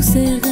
tous ces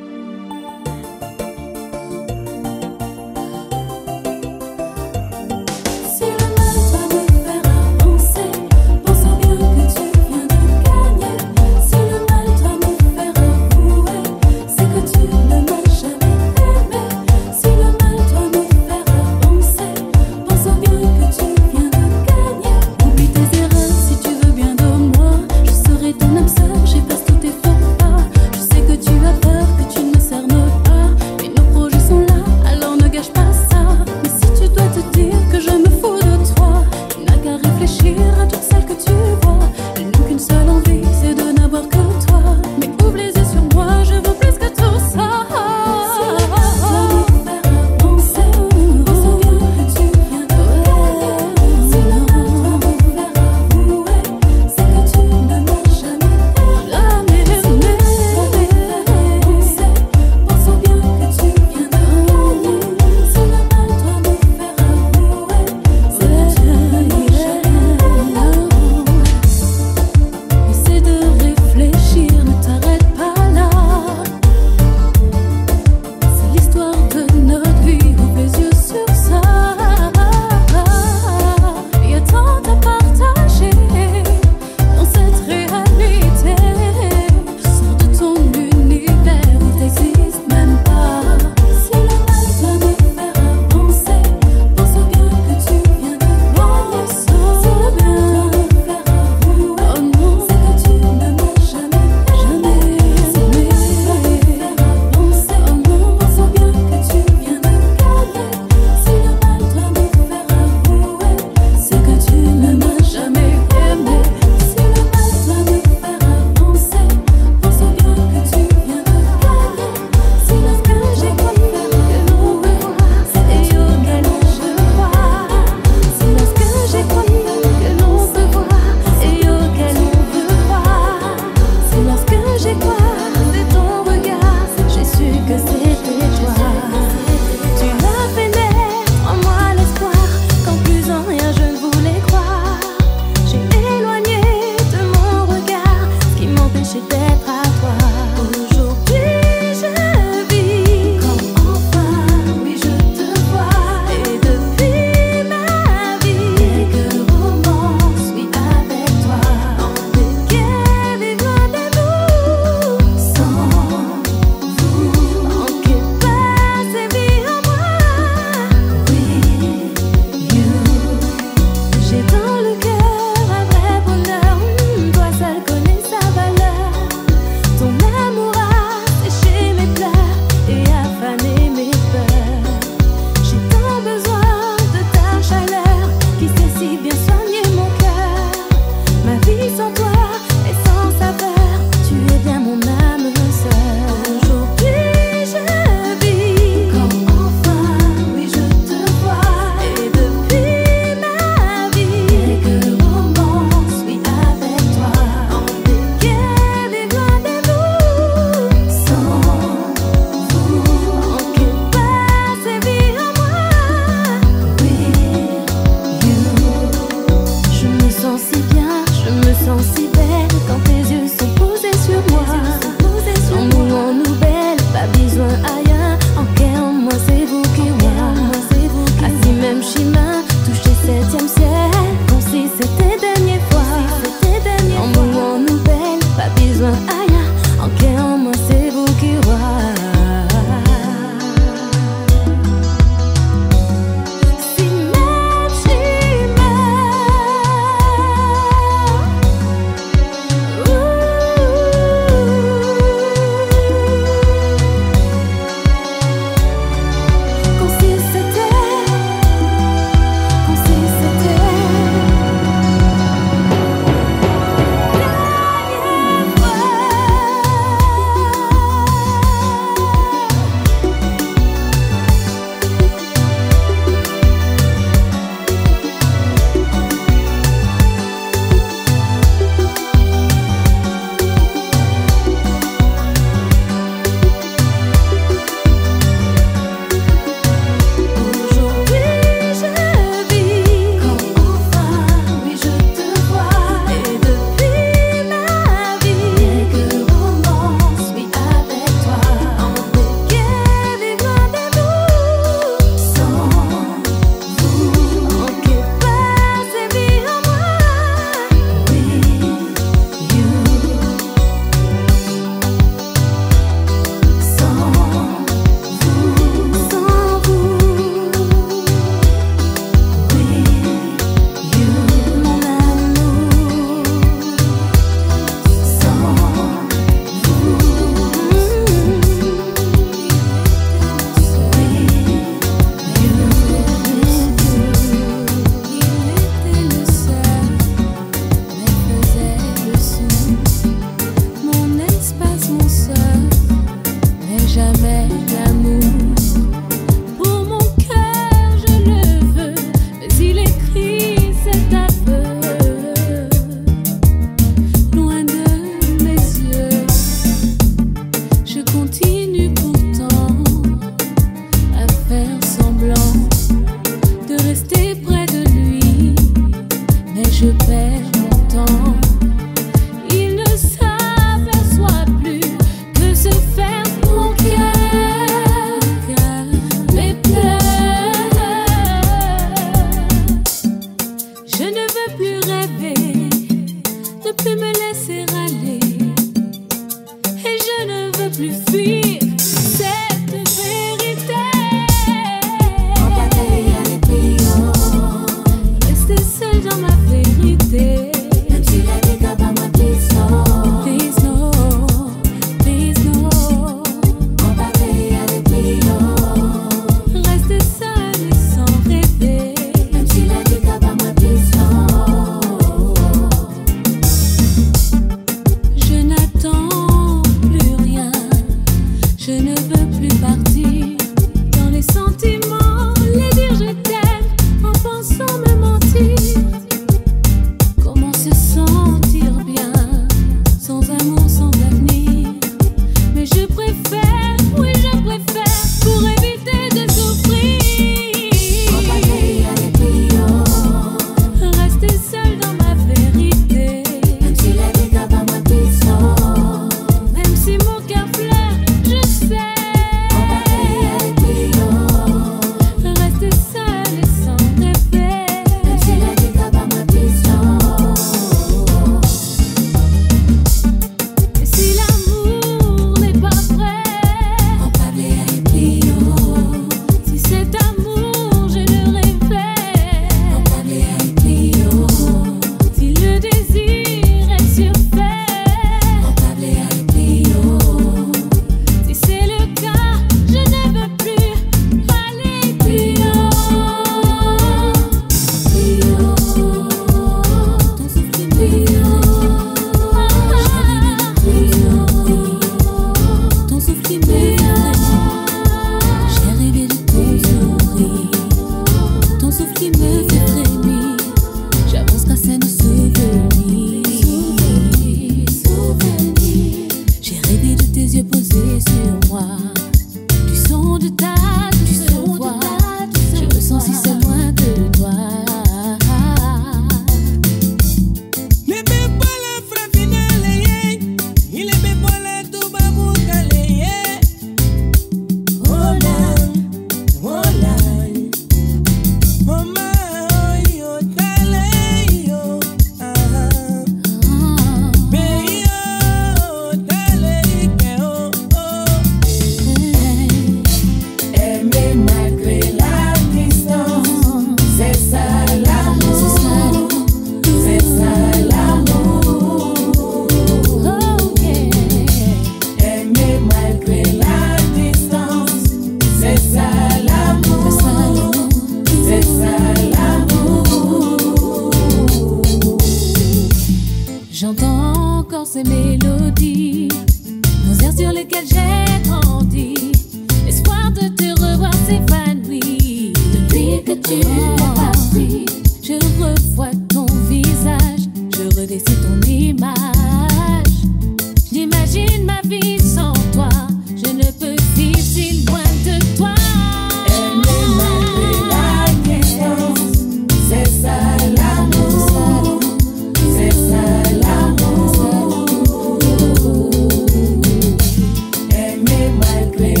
my grave.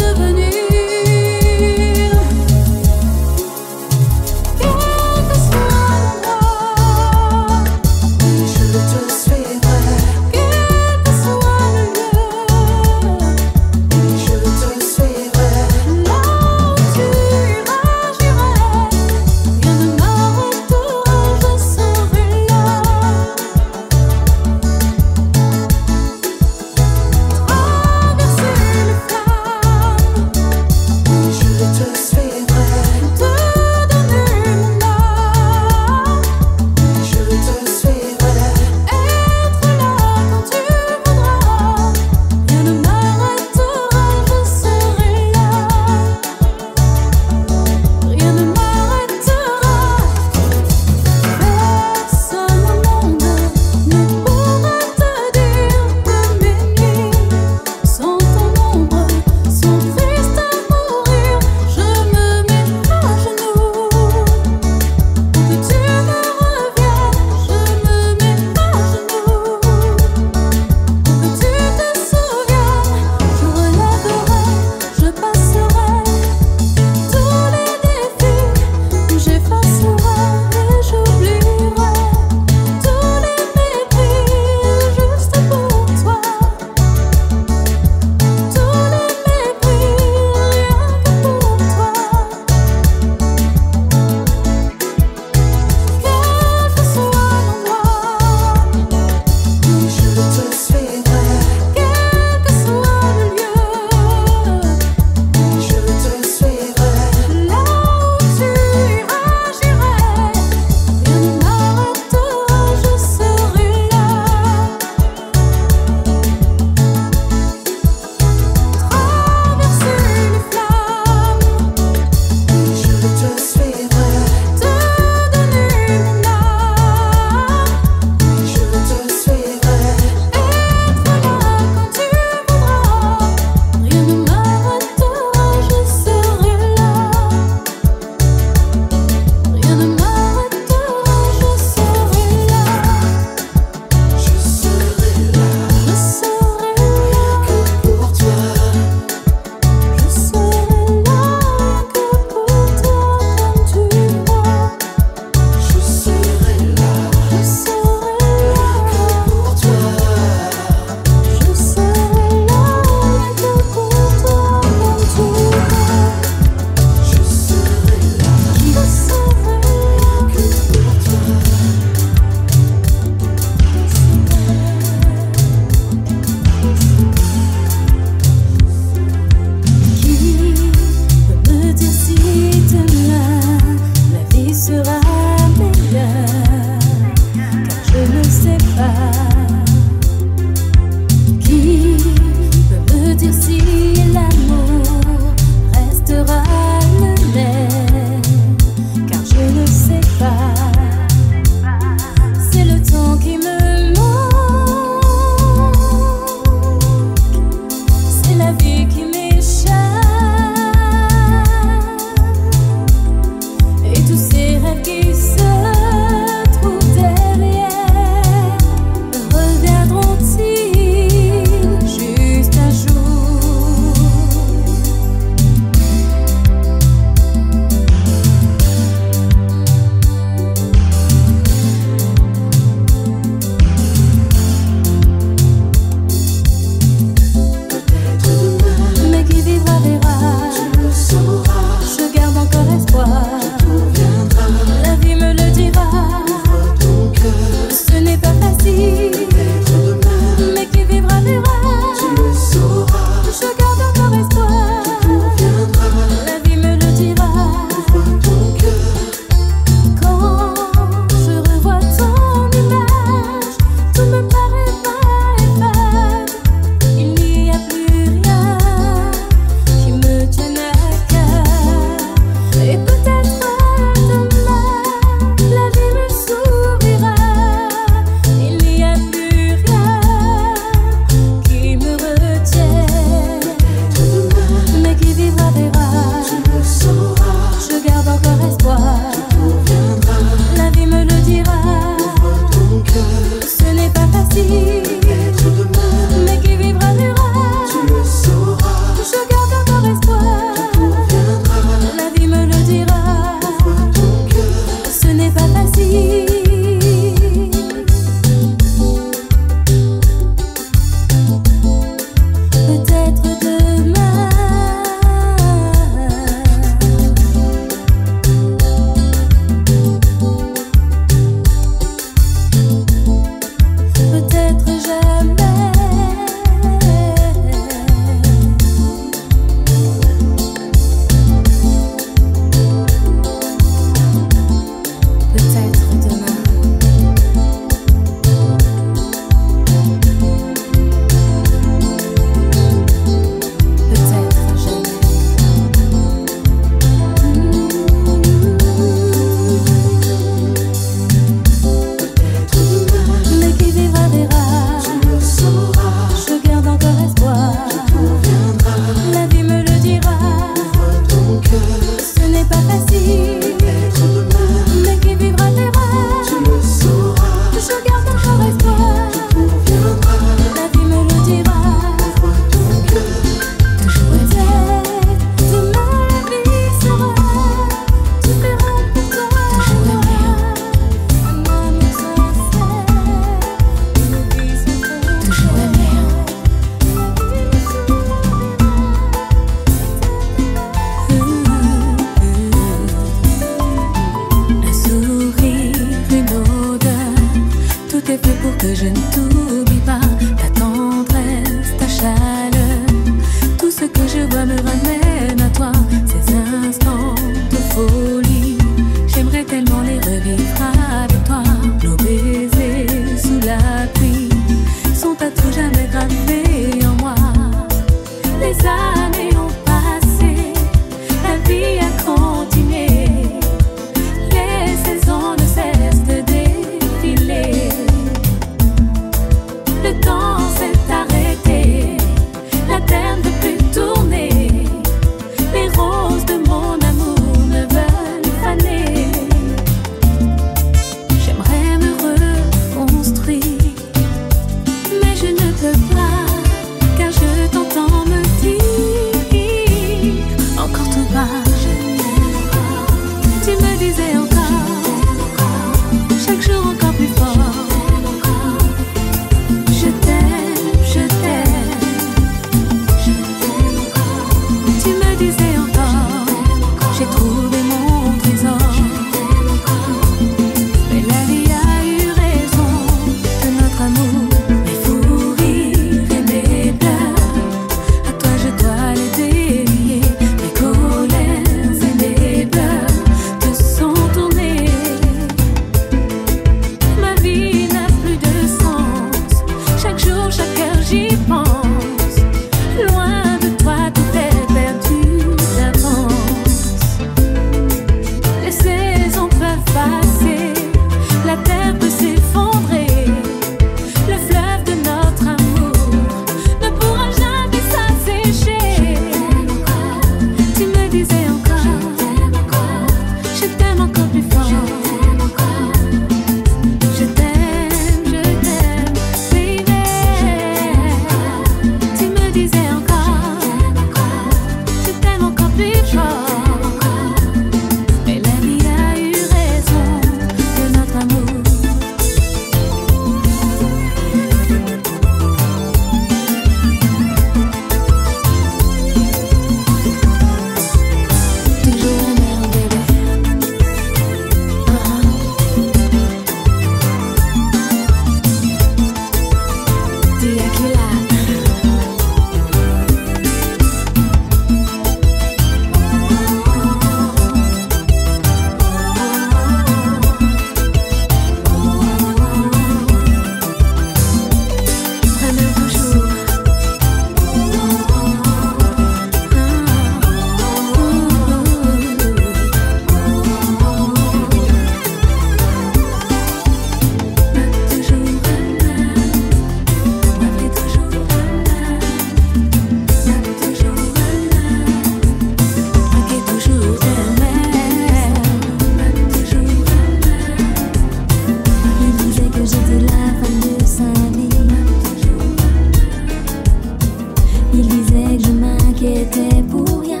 pour rien,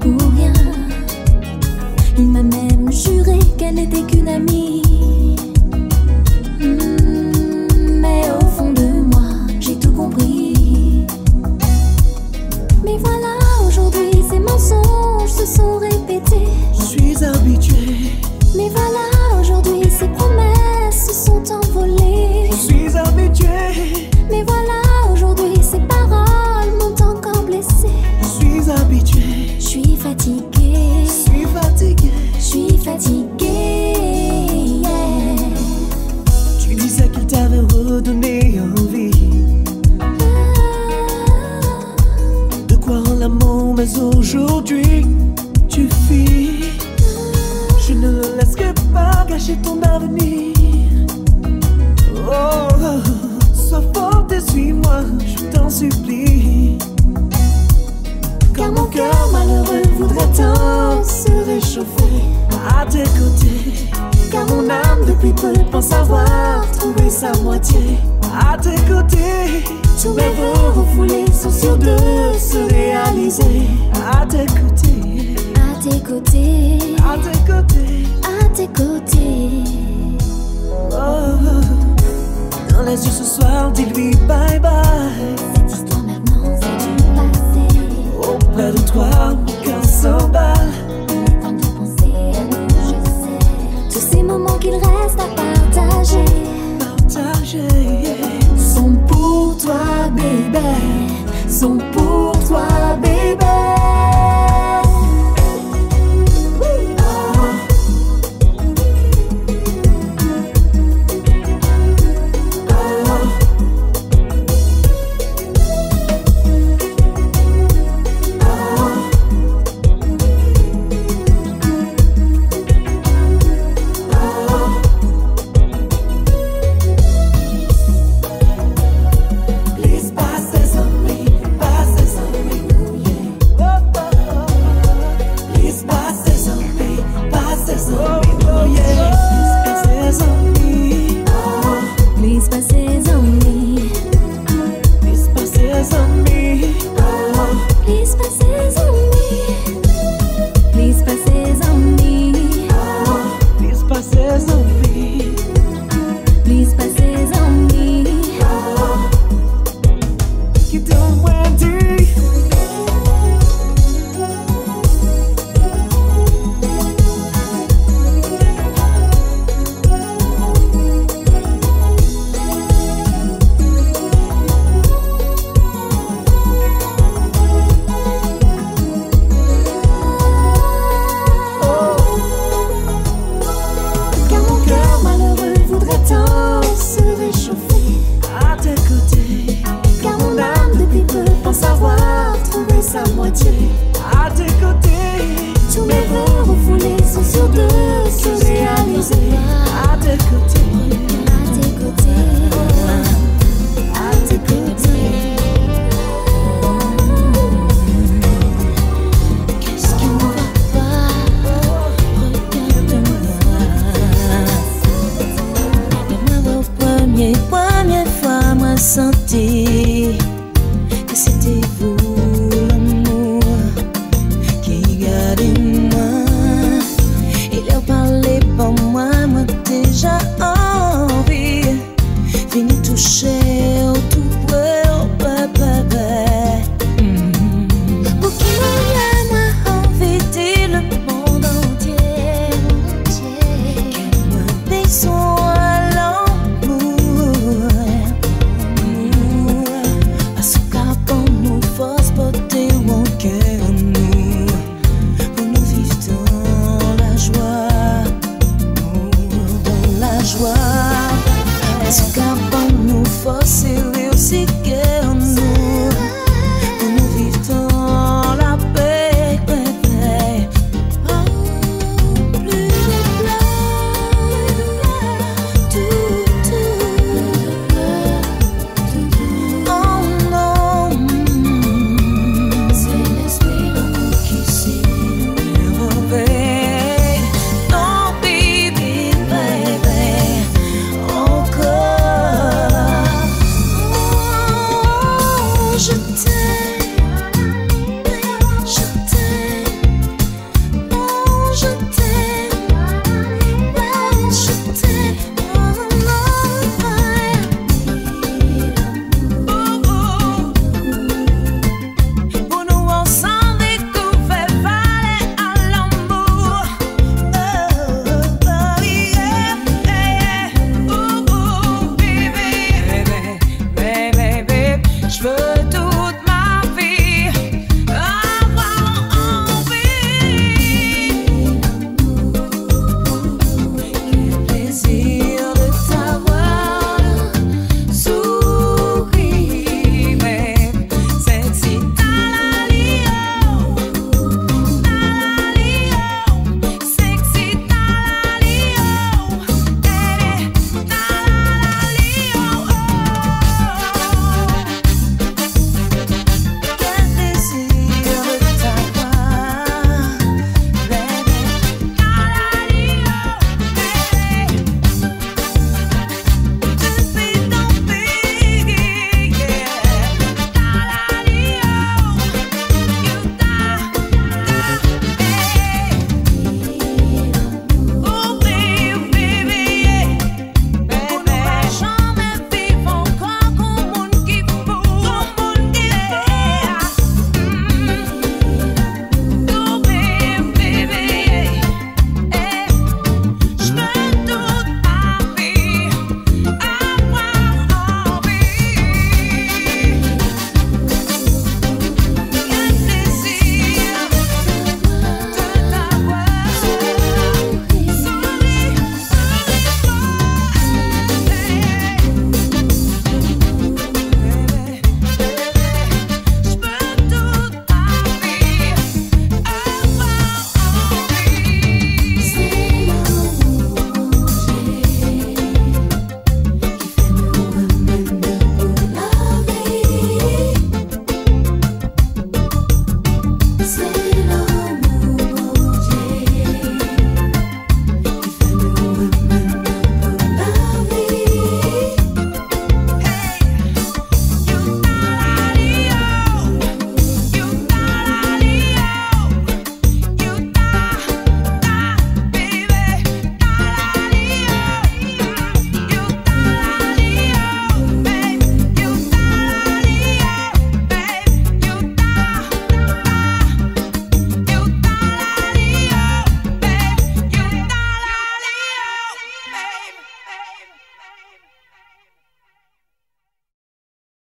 pour rien. Il m'a même juré qu'elle n'était qu'une amie.